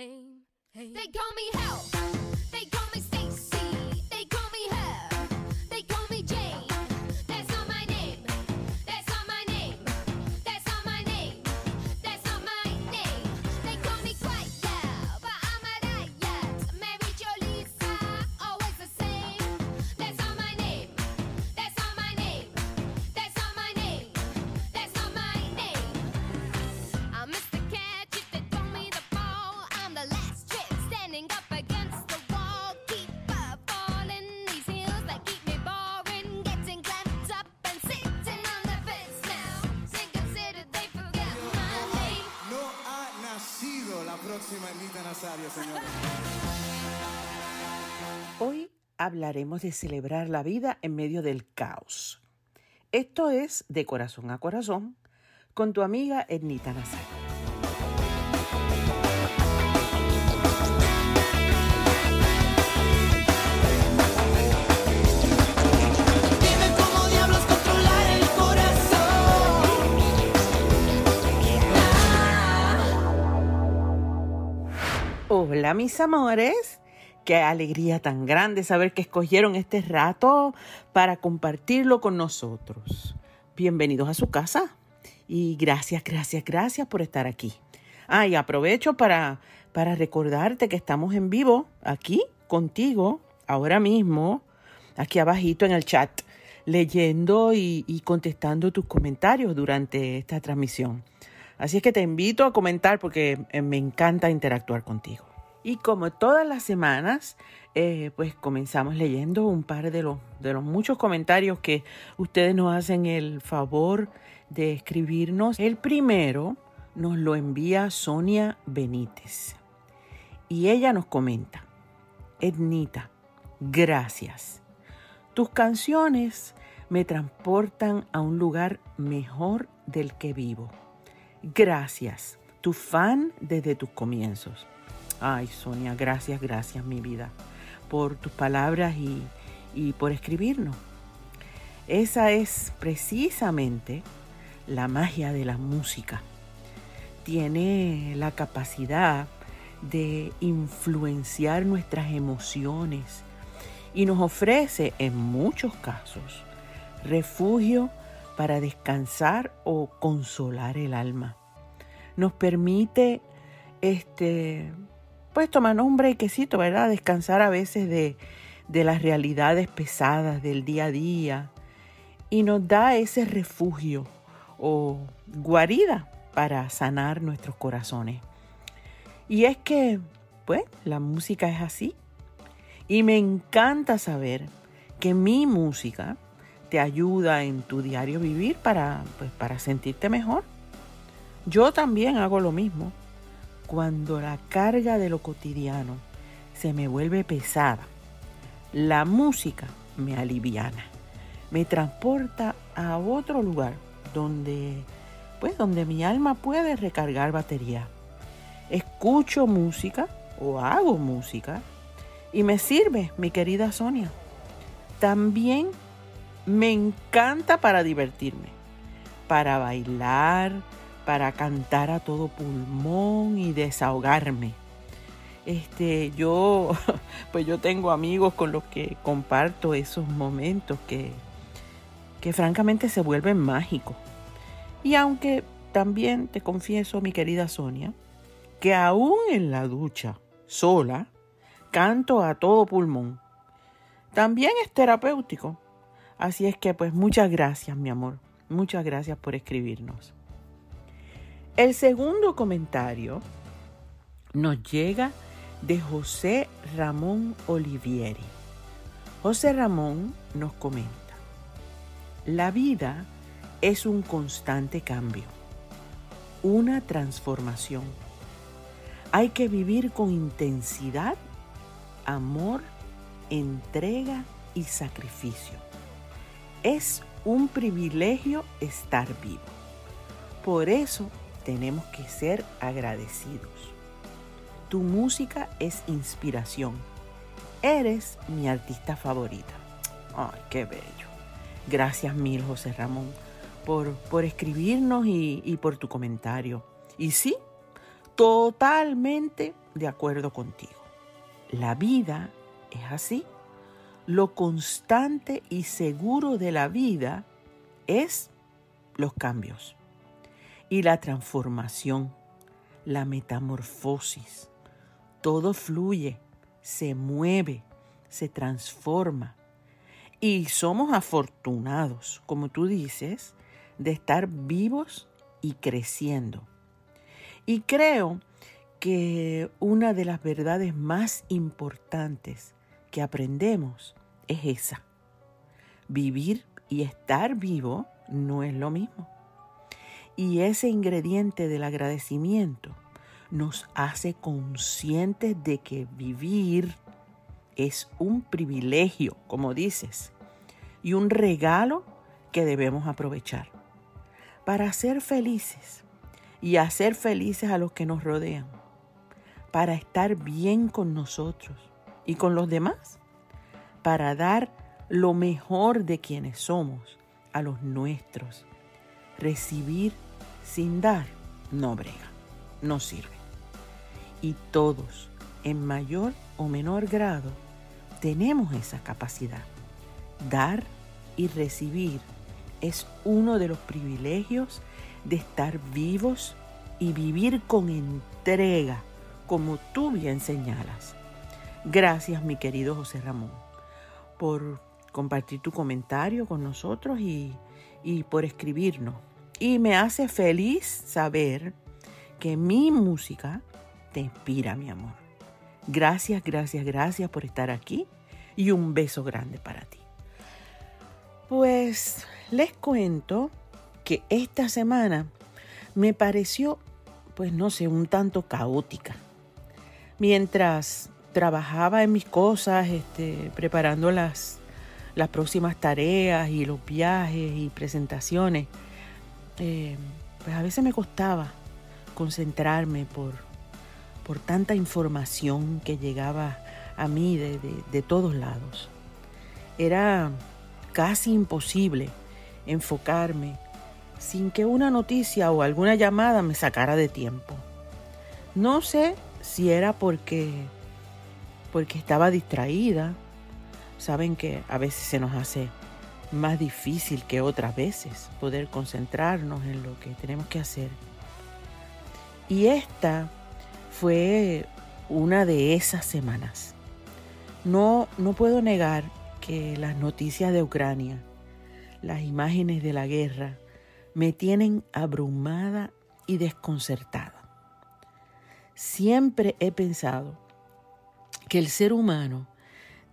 aim, aim. They call me hell. Hoy hablaremos de celebrar la vida en medio del caos. Esto es De Corazón a Corazón con tu amiga Ernita Nazario. Hola mis amores, qué alegría tan grande saber que escogieron este rato para compartirlo con nosotros. Bienvenidos a su casa y gracias, gracias, gracias por estar aquí. Ah, y aprovecho para, para recordarte que estamos en vivo aquí contigo ahora mismo, aquí abajito en el chat, leyendo y, contestando tus comentarios durante esta transmisión. Así es que te invito a comentar porque eh, me encanta interactuar contigo. Y como todas las semanas, eh, pues comenzamos leyendo un par de los, de los muchos comentarios que ustedes nos hacen el favor de escribirnos. El primero nos lo envía Sonia Benítez. Y ella nos comenta, Ednita, gracias. Tus canciones me transportan a un lugar mejor del que vivo. Gracias, tu fan desde tus comienzos. Ay, Sonia, gracias, gracias, mi vida, por tus palabras y, y por escribirnos. Esa es precisamente la magia de la música. Tiene la capacidad de influenciar nuestras emociones y nos ofrece en muchos casos refugio para descansar o consolar el alma. Nos permite este pues tomarnos un brequecito, ¿verdad? Descansar a veces de, de las realidades pesadas del día a día y nos da ese refugio o guarida para sanar nuestros corazones. Y es que, pues, la música es así. Y me encanta saber que mi música te ayuda en tu diario vivir para, pues, para sentirte mejor. Yo también hago lo mismo. Cuando la carga de lo cotidiano se me vuelve pesada, la música me aliviana, me transporta a otro lugar donde, pues, donde mi alma puede recargar batería. Escucho música o hago música y me sirve, mi querida Sonia. También me encanta para divertirme, para bailar, para cantar a todo pulmón y desahogarme. Este, yo, pues yo tengo amigos con los que comparto esos momentos que, que francamente se vuelven mágicos. Y aunque también te confieso, mi querida Sonia, que aún en la ducha, sola, canto a todo pulmón. También es terapéutico. Así es que pues muchas gracias, mi amor. Muchas gracias por escribirnos. El segundo comentario nos llega de José Ramón Olivieri. José Ramón nos comenta, la vida es un constante cambio, una transformación. Hay que vivir con intensidad, amor, entrega y sacrificio. Es un privilegio estar vivo. Por eso tenemos que ser agradecidos. Tu música es inspiración. Eres mi artista favorita. Ay, qué bello. Gracias mil, José Ramón, por, por escribirnos y, y por tu comentario. Y sí, totalmente de acuerdo contigo. La vida es así. Lo constante y seguro de la vida es los cambios y la transformación, la metamorfosis. Todo fluye, se mueve, se transforma. Y somos afortunados, como tú dices, de estar vivos y creciendo. Y creo que una de las verdades más importantes que aprendemos es esa. Vivir y estar vivo no es lo mismo. Y ese ingrediente del agradecimiento nos hace conscientes de que vivir es un privilegio, como dices, y un regalo que debemos aprovechar para ser felices y hacer felices a los que nos rodean, para estar bien con nosotros y con los demás, para dar lo mejor de quienes somos a los nuestros. Recibir sin dar no brega, no sirve. Y todos, en mayor o menor grado, tenemos esa capacidad. Dar y recibir es uno de los privilegios de estar vivos y vivir con entrega, como tú bien señalas. Gracias, mi querido José Ramón, por compartir tu comentario con nosotros y, y por escribirnos. Y me hace feliz saber que mi música te inspira, mi amor. Gracias, gracias, gracias por estar aquí y un beso grande para ti. Pues les cuento que esta semana me pareció, pues no sé, un tanto caótica. Mientras trabajaba en mis cosas, este, preparando las, las próximas tareas y los viajes y presentaciones, eh, pues a veces me costaba concentrarme por, por tanta información que llegaba a mí de, de- de todos lados. Era casi imposible enfocarme sin que una noticia o alguna llamada me sacara de tiempo. No sé si era porque porque estaba distraída. Saben que a veces se nos hace más difícil que otras veces poder concentrarnos en lo que tenemos que hacer. Y esta fue una de esas semanas. No, no puedo negar que las noticias de Ucrania, las imágenes de la guerra, me tienen abrumada y desconcertada. Siempre he pensado que el ser humano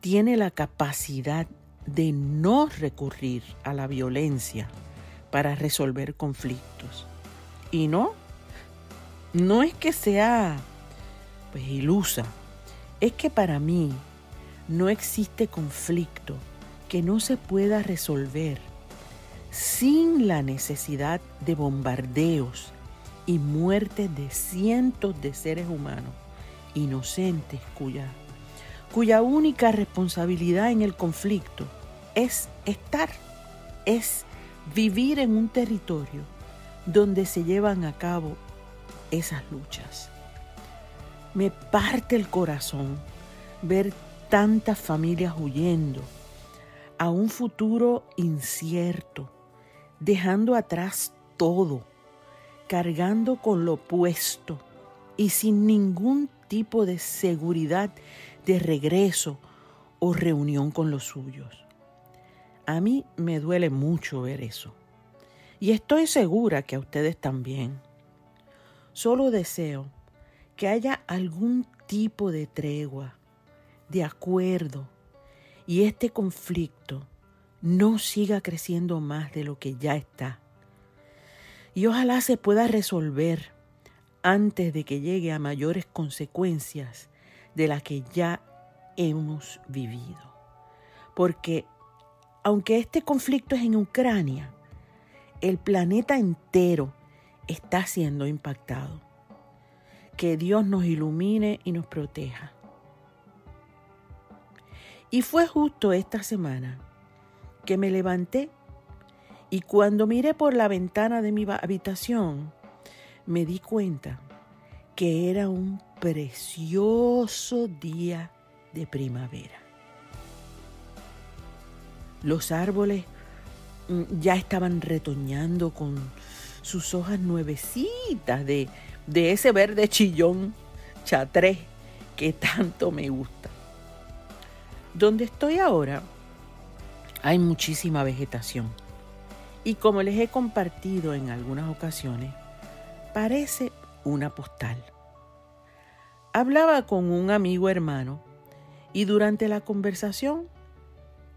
tiene la capacidad de no recurrir a la violencia para resolver conflictos. Y no, no es que sea pues ilusa, es que para mí no existe conflicto que no se pueda resolver sin la necesidad de bombardeos y muertes de cientos de seres humanos inocentes cuya, cuya única responsabilidad en el conflicto es estar, es vivir en un territorio donde se llevan a cabo esas luchas. Me parte el corazón ver tantas familias huyendo a un futuro incierto, dejando atrás todo, cargando con lo puesto y sin ningún tipo de seguridad de regreso o reunión con los suyos. A mí me duele mucho ver eso. Y estoy segura que a ustedes también. Solo deseo que haya algún tipo de tregua, de acuerdo, y este conflicto no siga creciendo más de lo que ya está. Y ojalá se pueda resolver antes de que llegue a mayores consecuencias de las que ya hemos vivido. Porque aunque este conflicto es en Ucrania, el planeta entero está siendo impactado. Que Dios nos ilumine y nos proteja. Y fue justo esta semana que me levanté y cuando miré por la ventana de mi habitación, me di cuenta que era un precioso día de primavera. Los árboles mm, ya estaban retoñando con sus hojas nuevecitas de, de ese verde chillón chatré que tanto me gusta. Donde estoy ahora hay muchísima vegetación y como les he compartido en algunas ocasiones, parece una postal. Hablaba con un amigo hermano y durante la conversación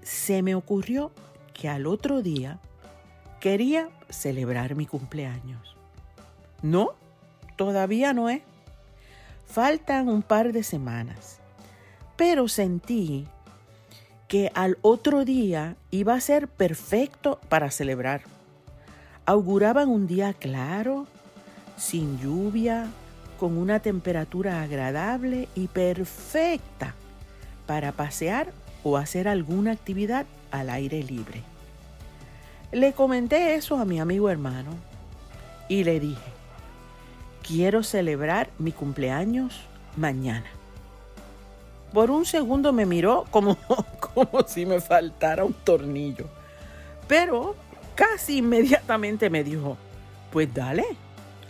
se me ocurrió que al otro día quería celebrar mi cumpleaños. No, todavía no es. Faltan un par de semanas. Pero sentí que al otro día iba a ser perfecto para celebrar. Auguraban un día claro, sin lluvia, con una temperatura agradable y perfecta para pasear o hacer alguna actividad al aire libre. Le comenté eso a mi amigo hermano y le dije, quiero celebrar mi cumpleaños mañana. Por un segundo me miró como, como si me faltara un tornillo, pero casi inmediatamente me dijo, pues dale,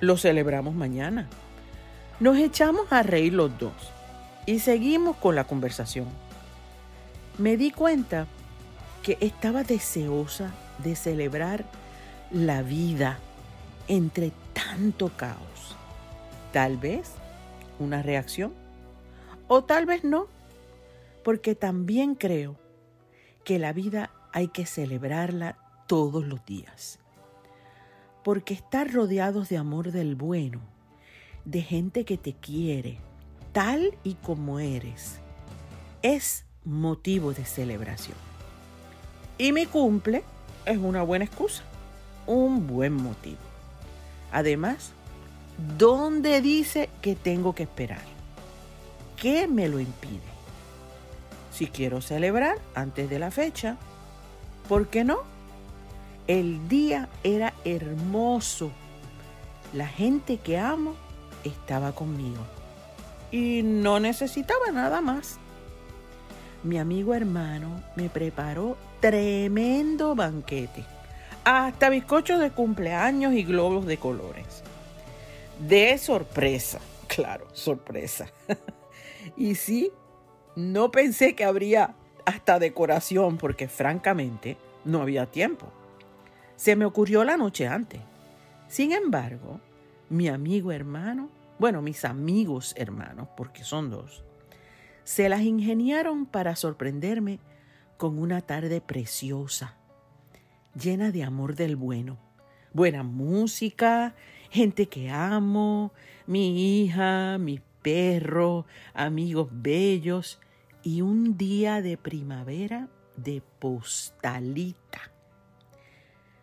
lo celebramos mañana. Nos echamos a reír los dos y seguimos con la conversación. Me di cuenta que estaba deseosa de celebrar la vida entre tanto caos. Tal vez una reacción o tal vez no, porque también creo que la vida hay que celebrarla todos los días. Porque estar rodeados de amor del bueno, de gente que te quiere, tal y como eres, es motivo de celebración. Y mi cumple es una buena excusa, un buen motivo. Además, ¿dónde dice que tengo que esperar? ¿Qué me lo impide? Si quiero celebrar antes de la fecha, ¿por qué no? El día era hermoso. La gente que amo estaba conmigo. Y no necesitaba nada más. Mi amigo hermano me preparó tremendo banquete. Hasta bizcochos de cumpleaños y globos de colores. De sorpresa, claro, sorpresa. y sí, no pensé que habría hasta decoración porque francamente no había tiempo. Se me ocurrió la noche antes. Sin embargo, mi amigo hermano, bueno, mis amigos hermanos, porque son dos, se las ingeniaron para sorprenderme con una tarde preciosa, llena de amor del bueno, buena música, gente que amo, mi hija, mi perro, amigos bellos y un día de primavera de postalita.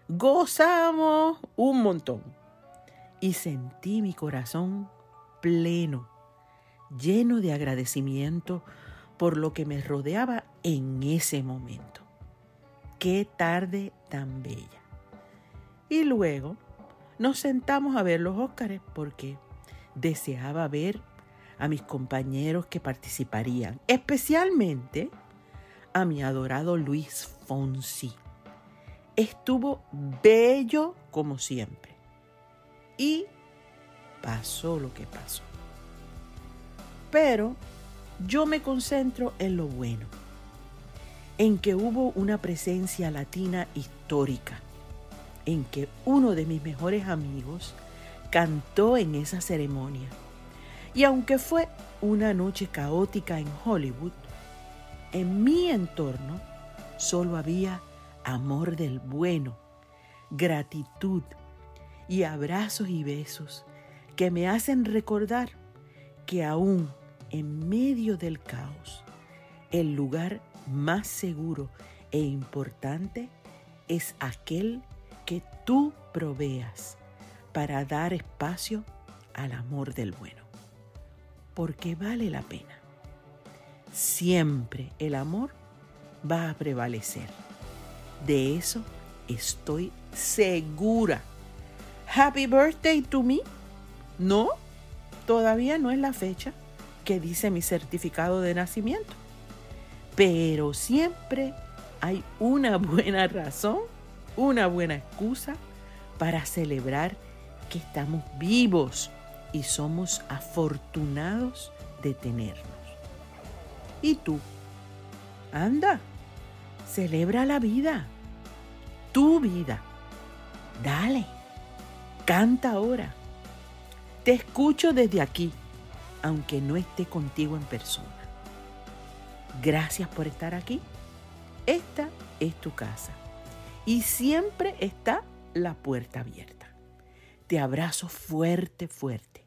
Gozamos un montón y sentí mi corazón pleno, lleno de agradecimiento por lo que me rodeaba en ese momento. Qué tarde tan bella. Y luego nos sentamos a ver los Óscares porque deseaba ver a mis compañeros que participarían, especialmente a mi adorado Luis Fonsi. Estuvo bello como siempre. Y pasó lo que pasó. Pero yo me concentro en lo bueno, en que hubo una presencia latina histórica, en que uno de mis mejores amigos cantó en esa ceremonia. Y aunque fue una noche caótica en Hollywood, en mi entorno solo había amor del bueno, gratitud y abrazos y besos que me hacen recordar que aún en medio del caos, el lugar más seguro e importante es aquel que tú proveas para dar espacio al amor del bueno. Porque vale la pena. Siempre el amor va a prevalecer. De eso estoy segura. Happy birthday to me. ¿No? Todavía no es la fecha que dice mi certificado de nacimiento, pero siempre hay una buena razón, una buena excusa para celebrar que estamos vivos y somos afortunados de tenernos. ¿Y tú? Anda, celebra la vida, tu vida. Dale, canta ahora. Te escucho desde aquí, aunque no esté contigo en persona. Gracias por estar aquí. Esta es tu casa y siempre está la puerta abierta. Te abrazo fuerte, fuerte.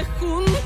Ya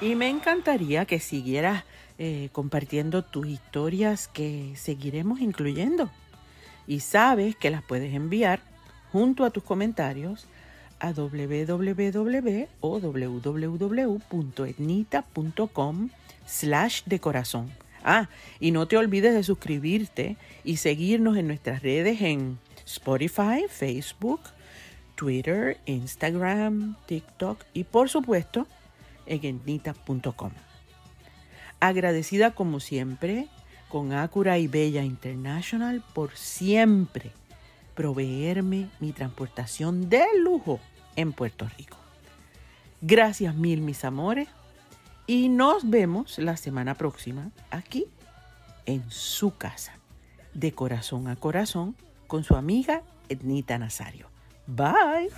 Y me encantaría que siguieras eh, compartiendo tus historias que seguiremos incluyendo. Y sabes que las puedes enviar junto a tus comentarios a www.etnita.com slash corazón. Ah, y no te olvides de suscribirte y seguirnos en nuestras redes en Spotify, Facebook, Twitter, Instagram, TikTok y por supuesto en. Agradecida como siempre con Acura y Bella International por siempre proveerme mi transportación de lujo en Puerto Rico. Gracias mil mis amores y nos vemos la semana próxima aquí en su casa, de corazón a corazón, con su amiga Ednita Nazario. Bye.